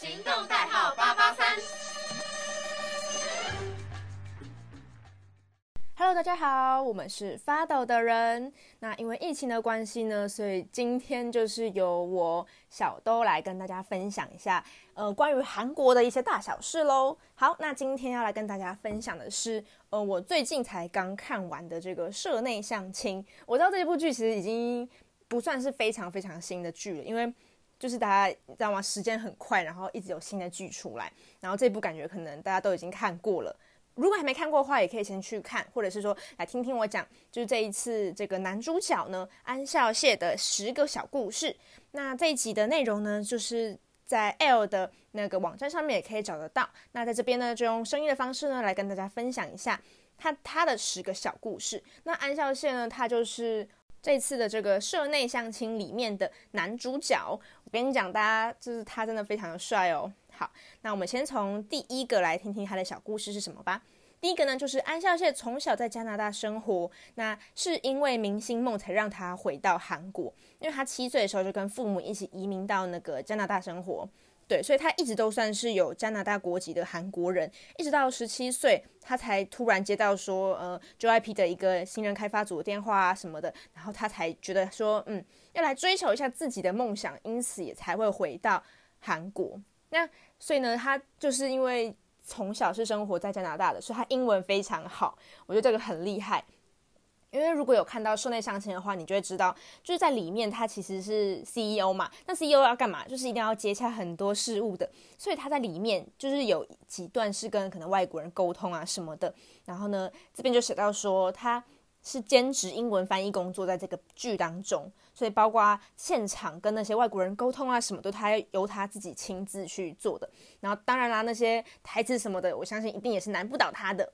行动代号八八三。Hello，大家好，我们是发抖的人。那因为疫情的关系呢，所以今天就是由我小兜来跟大家分享一下，呃，关于韩国的一些大小事喽。好，那今天要来跟大家分享的是，呃，我最近才刚看完的这个《社内相亲》。我知道这部剧其实已经不算是非常非常新的剧了，因为就是大家知道吗？时间很快，然后一直有新的剧出来，然后这部感觉可能大家都已经看过了。如果还没看过的话，也可以先去看，或者是说来听听我讲，就是这一次这个男主角呢安孝燮的十个小故事。那这一集的内容呢，就是在 L 的那个网站上面也可以找得到。那在这边呢，就用声音的方式呢来跟大家分享一下他他的十个小故事。那安孝燮呢，他就是这次的这个社内相亲里面的男主角。我跟你讲，大家就是他真的非常的帅哦。好，那我们先从第一个来听听他的小故事是什么吧。第一个呢，就是安孝燮从小在加拿大生活，那是因为明星梦才让他回到韩国。因为他七岁的时候就跟父母一起移民到那个加拿大生活，对，所以他一直都算是有加拿大国籍的韩国人。一直到十七岁，他才突然接到说，呃，JYP 的一个新人开发组的电话啊什么的，然后他才觉得说，嗯，要来追求一下自己的梦想，因此也才会回到韩国。那所以呢，他就是因为从小是生活在加拿大的，所以他英文非常好。我觉得这个很厉害，因为如果有看到室内相亲的话，你就会知道，就是在里面他其实是 CEO 嘛。那 CEO 要干嘛？就是一定要接洽很多事务的。所以他在里面就是有几段是跟可能外国人沟通啊什么的。然后呢，这边就写到说他。是兼职英文翻译工作，在这个剧当中，所以包括现场跟那些外国人沟通啊，什么都他由他自己亲自去做的。然后当然啦，那些台词什么的，我相信一定也是难不倒他的。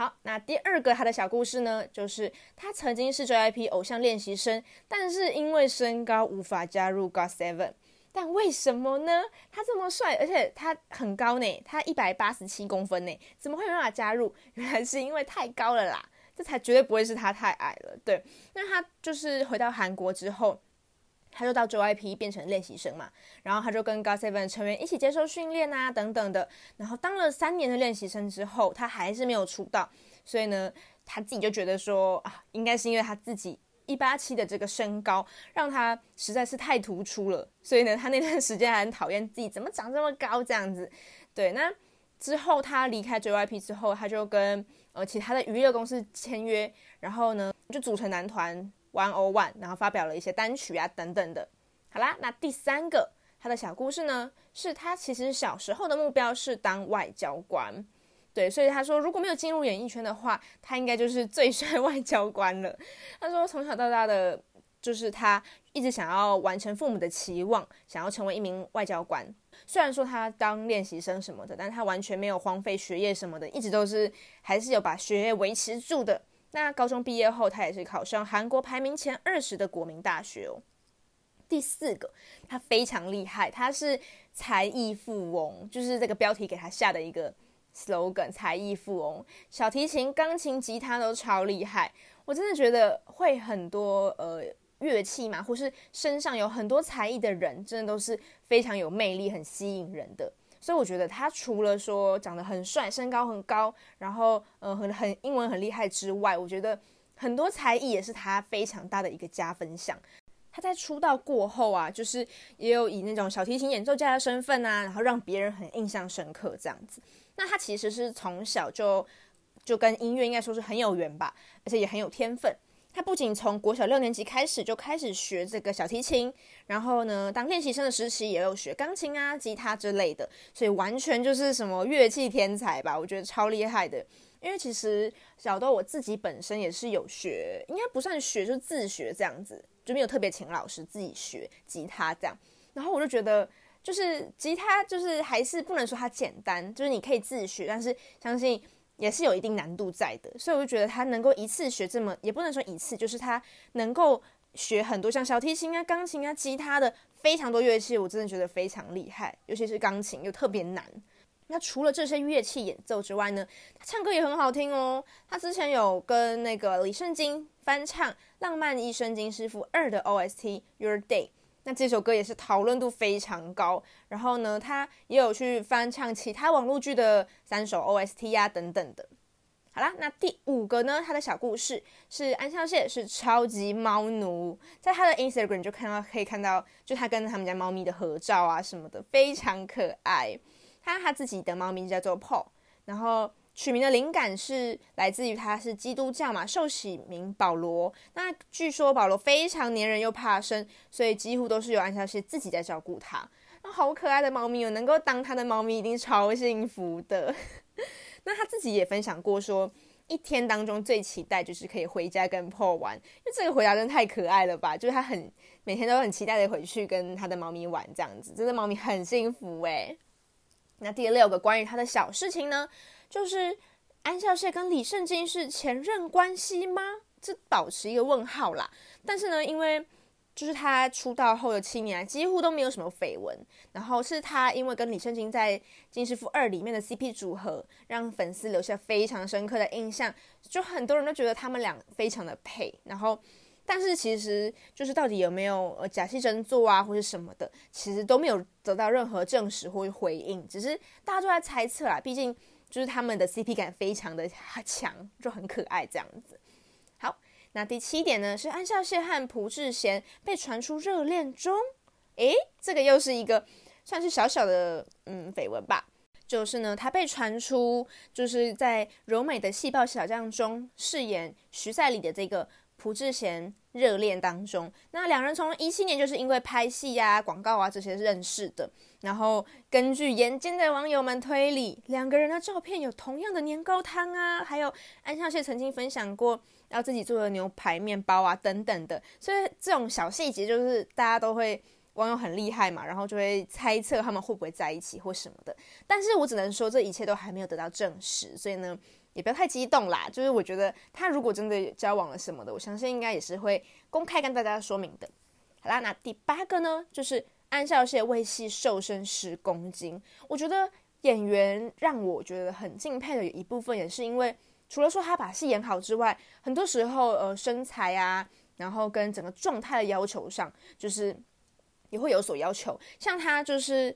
好，那第二个他的小故事呢，就是他曾经是 JYP 偶像练习生，但是因为身高无法加入 GOT7。但为什么呢？他这么帅，而且他很高呢，他一百八十七公分呢，怎么会没办法加入？原来是因为太高了啦。这才绝对不会是他太矮了，对。那他就是回到韩国之后，他就到 JYP 变成练习生嘛，然后他就跟 GOT7 成员一起接受训练啊，等等的。然后当了三年的练习生之后，他还是没有出道，所以呢，他自己就觉得说啊，应该是因为他自己一八七的这个身高，让他实在是太突出了，所以呢，他那段时间还很讨厌自己怎么长这么高这样子。对，那之后他离开 JYP 之后，他就跟呃，其他的娱乐公司签约，然后呢，就组成男团 One O One，然后发表了一些单曲啊等等的。好啦，那第三个他的小故事呢，是他其实小时候的目标是当外交官，对，所以他说如果没有进入演艺圈的话，他应该就是最帅外交官了。他说从小到大的就是他一直想要完成父母的期望，想要成为一名外交官。虽然说他当练习生什么的，但他完全没有荒废学业什么的，一直都是还是有把学业维持住的。那高中毕业后，他也是考上韩国排名前二十的国民大学哦。第四个，他非常厉害，他是才艺富翁，就是这个标题给他下的一个 slogan：才艺富翁，小提琴、钢琴、吉他都超厉害。我真的觉得会很多呃。乐器嘛，或是身上有很多才艺的人，真的都是非常有魅力、很吸引人的。所以我觉得他除了说长得很帅、身高很高，然后呃很很英文很厉害之外，我觉得很多才艺也是他非常大的一个加分项。他在出道过后啊，就是也有以那种小提琴演奏家的身份啊，然后让别人很印象深刻这样子。那他其实是从小就就跟音乐应该说是很有缘吧，而且也很有天分。他不仅从国小六年级开始就开始学这个小提琴，然后呢，当练习生的时期也有学钢琴啊、吉他之类的，所以完全就是什么乐器天才吧？我觉得超厉害的。因为其实小豆我自己本身也是有学，应该不算学，就是自学这样子，就没有特别请老师自己学吉他这样。然后我就觉得，就是吉他就是还是不能说它简单，就是你可以自学，但是相信。也是有一定难度在的，所以我就觉得他能够一次学这么，也不能说一次，就是他能够学很多像小提琴啊、钢琴啊、吉他的非常多乐器，我真的觉得非常厉害，尤其是钢琴又特别难。那除了这些乐器演奏之外呢，他唱歌也很好听哦。他之前有跟那个李圣经翻唱《浪漫医生金师傅二》的 OST《Your Day》，那这首歌也是讨论度非常高。然后呢，他也有去翻唱其他网络剧的三首 OST 啊等等的。好啦，那第五个呢？他的小故事是安孝燮是超级猫奴，在他的 Instagram 就看到可以看到，就他跟他们家猫咪的合照啊什么的，非常可爱。他他自己的猫咪叫做 Paul，然后取名的灵感是来自于他是基督教嘛，受洗名保罗。那据说保罗非常粘人又怕生，所以几乎都是由安孝燮自己在照顾他。那好可爱的猫咪哦，能够当他的猫咪一定超幸福的。那他自己也分享过，说一天当中最期待就是可以回家跟 p 玩，因为这个回答真的太可爱了吧！就是他很每天都很期待的回去跟他的猫咪玩，这样子真的猫咪很幸福诶。那第六个关于他的小事情呢，就是安孝燮跟李圣经是前任关系吗？这保持一个问号啦。但是呢，因为就是他出道后的七年，几乎都没有什么绯闻。然后是他因为跟李圣经在《金师傅二》里面的 CP 组合，让粉丝留下非常深刻的印象。就很多人都觉得他们俩非常的配。然后，但是其实就是到底有没有呃假戏真做啊，或者什么的，其实都没有得到任何证实或回应。只是大家都在猜测啦。毕竟就是他们的 CP 感非常的强，就很可爱这样子。好那第七点呢，是安孝燮和朴智贤被传出热恋中，诶，这个又是一个算是小小的嗯绯闻吧。就是呢，他被传出就是在柔美的细胞小将中饰演徐赛里的这个朴智贤热恋当中。那两人从一七年就是因为拍戏呀、广告啊这些认识的。然后根据眼尖的网友们推理，两个人的照片有同样的年糕汤啊，还有安孝燮曾经分享过。要自己做的牛排面包啊，等等的，所以这种小细节就是大家都会网友很厉害嘛，然后就会猜测他们会不会在一起或什么的。但是我只能说这一切都还没有得到证实，所以呢也不要太激动啦。就是我觉得他如果真的交往了什么的，我相信应该也是会公开跟大家说明的。好啦，那第八个呢，就是安孝燮为戏瘦身十公斤。我觉得演员让我觉得很敬佩的一部分也是因为。除了说他把戏演好之外，很多时候呃身材啊，然后跟整个状态的要求上，就是也会有所要求。像他就是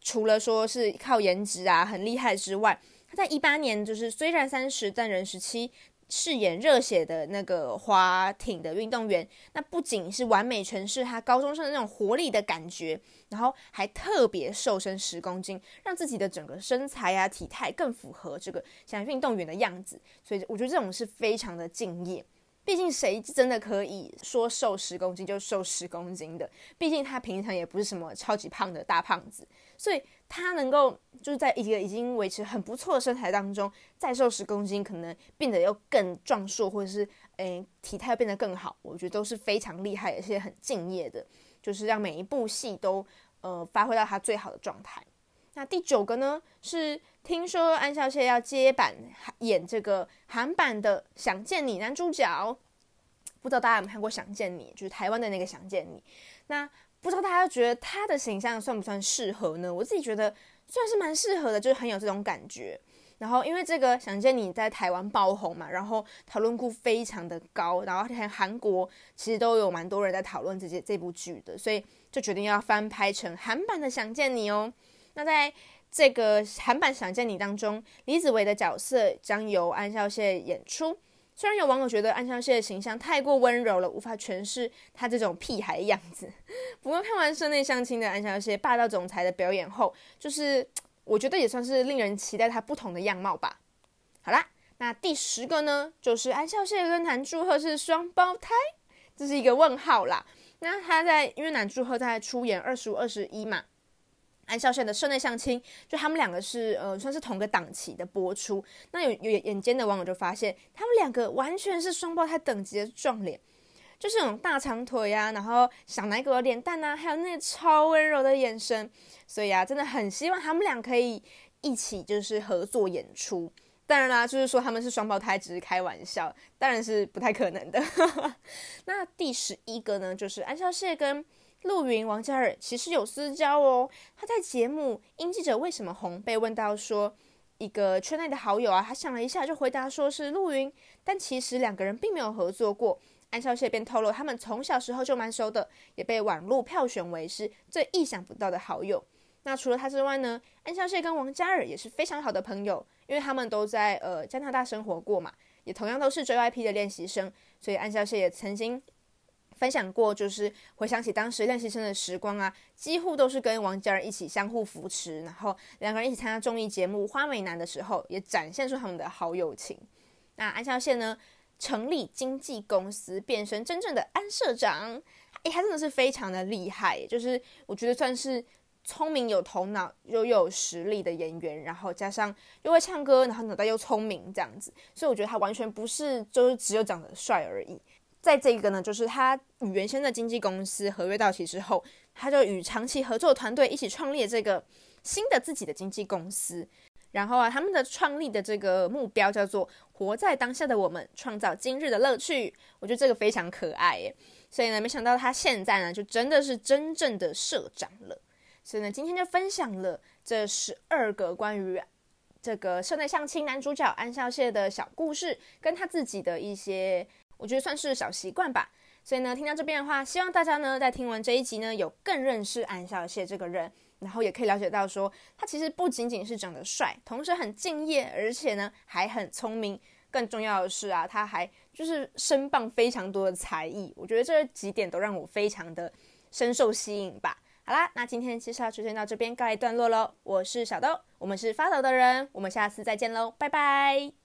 除了说是靠颜值啊很厉害之外，在一八年就是虽然三十但人十七。饰演热血的那个滑艇的运动员，那不仅是完美诠释他高中生的那种活力的感觉，然后还特别瘦身十公斤，让自己的整个身材啊体态更符合这个像运动员的样子。所以我觉得这种是非常的敬业。毕竟谁真的可以说瘦十公斤就瘦十公斤的？毕竟他平常也不是什么超级胖的大胖子，所以他能够就是在一个已经维持很不错的身材当中，再瘦十公斤，可能变得又更壮硕，或者是诶体态变得更好，我觉得都是非常厉害，而且很敬业的，就是让每一部戏都呃发挥到他最好的状态。那第九个呢，是听说安孝燮要接版演这个韩版的《想见你》男主角，不知道大家有没有看过《想见你》，就是台湾的那个《想见你》。那不知道大家觉得他的形象算不算适合呢？我自己觉得算是蛮适合的，就是很有这种感觉。然后因为这个《想见你》在台湾爆红嘛，然后讨论度非常的高，然后连韩国其实都有蛮多人在讨论这些这部剧的，所以就决定要翻拍成韩版的《想见你》哦。那在这个韩版《想见你》当中，李子维的角色将由安孝燮演出。虽然有网友觉得安孝燮的形象太过温柔了，无法诠释他这种屁孩样子。不过看完室内相亲的安孝燮霸道总裁的表演后，就是我觉得也算是令人期待他不同的样貌吧。好啦，那第十个呢，就是安孝燮跟南柱赫是双胞胎，这是一个问号啦。那他在因为南柱赫在出演二十五、二十一嘛。安孝燮的室内相亲，就他们两个是呃算是同个档期的播出。那有有眼尖的网友就发现，他们两个完全是双胞胎等级的撞脸，就是那种大长腿呀，然后小奶狗的脸蛋呐，还有那超温柔的眼神。所以啊，真的很希望他们俩可以一起就是合作演出。当然啦，就是说他们是双胞胎只是开玩笑，当然是不太可能的。那第十一个呢，就是安孝燮跟。陆云、王嘉尔其实有私交哦。他在节目《因记者为什么红》被问到说，一个圈内的好友啊，他想了一下就回答说是陆云，但其实两个人并没有合作过。安孝燮便透露，他们从小时候就蛮熟的，也被网络票选为是最意想不到的好友。那除了他之外呢，安孝燮跟王嘉尔也是非常好的朋友，因为他们都在呃加拿大生活过嘛，也同样都是 JYP 的练习生，所以安孝燮也曾经分享过，就是回想起当时练习生的时光啊，几乎都是跟王嘉尔一起相互扶持，然后两个人一起参加综艺节目《花美男》的时候，也展现出他们的好友情。那安孝燮呢？成立经纪公司，变身真正的安社长，诶，他真的是非常的厉害，就是我觉得算是聪明有头脑又有实力的演员，然后加上又会唱歌，然后脑袋又聪明这样子，所以我觉得他完全不是就是只有长得帅而已。在这个呢，就是他与原先的经纪公司合约到期之后，他就与长期合作团队一起创立这个新的自己的经纪公司。然后啊，他们的创立的这个目标叫做“活在当下的我们，创造今日的乐趣”。我觉得这个非常可爱耶。所以呢，没想到他现在呢，就真的是真正的社长了。所以呢，今天就分享了这十二个关于这个社内相亲男主角安孝燮的小故事，跟他自己的一些，我觉得算是小习惯吧。所以呢，听到这边的话，希望大家呢，在听完这一集呢，有更认识安小谢这个人。然后也可以了解到，说他其实不仅仅是长得帅，同时很敬业，而且呢还很聪明。更重要的是啊，他还就是身傍非常多的才艺。我觉得这几点都让我非常的深受吸引吧。好啦，那今天介绍就先到这边告一段落喽。我是小豆，我们是发抖的人，我们下次再见喽，拜拜。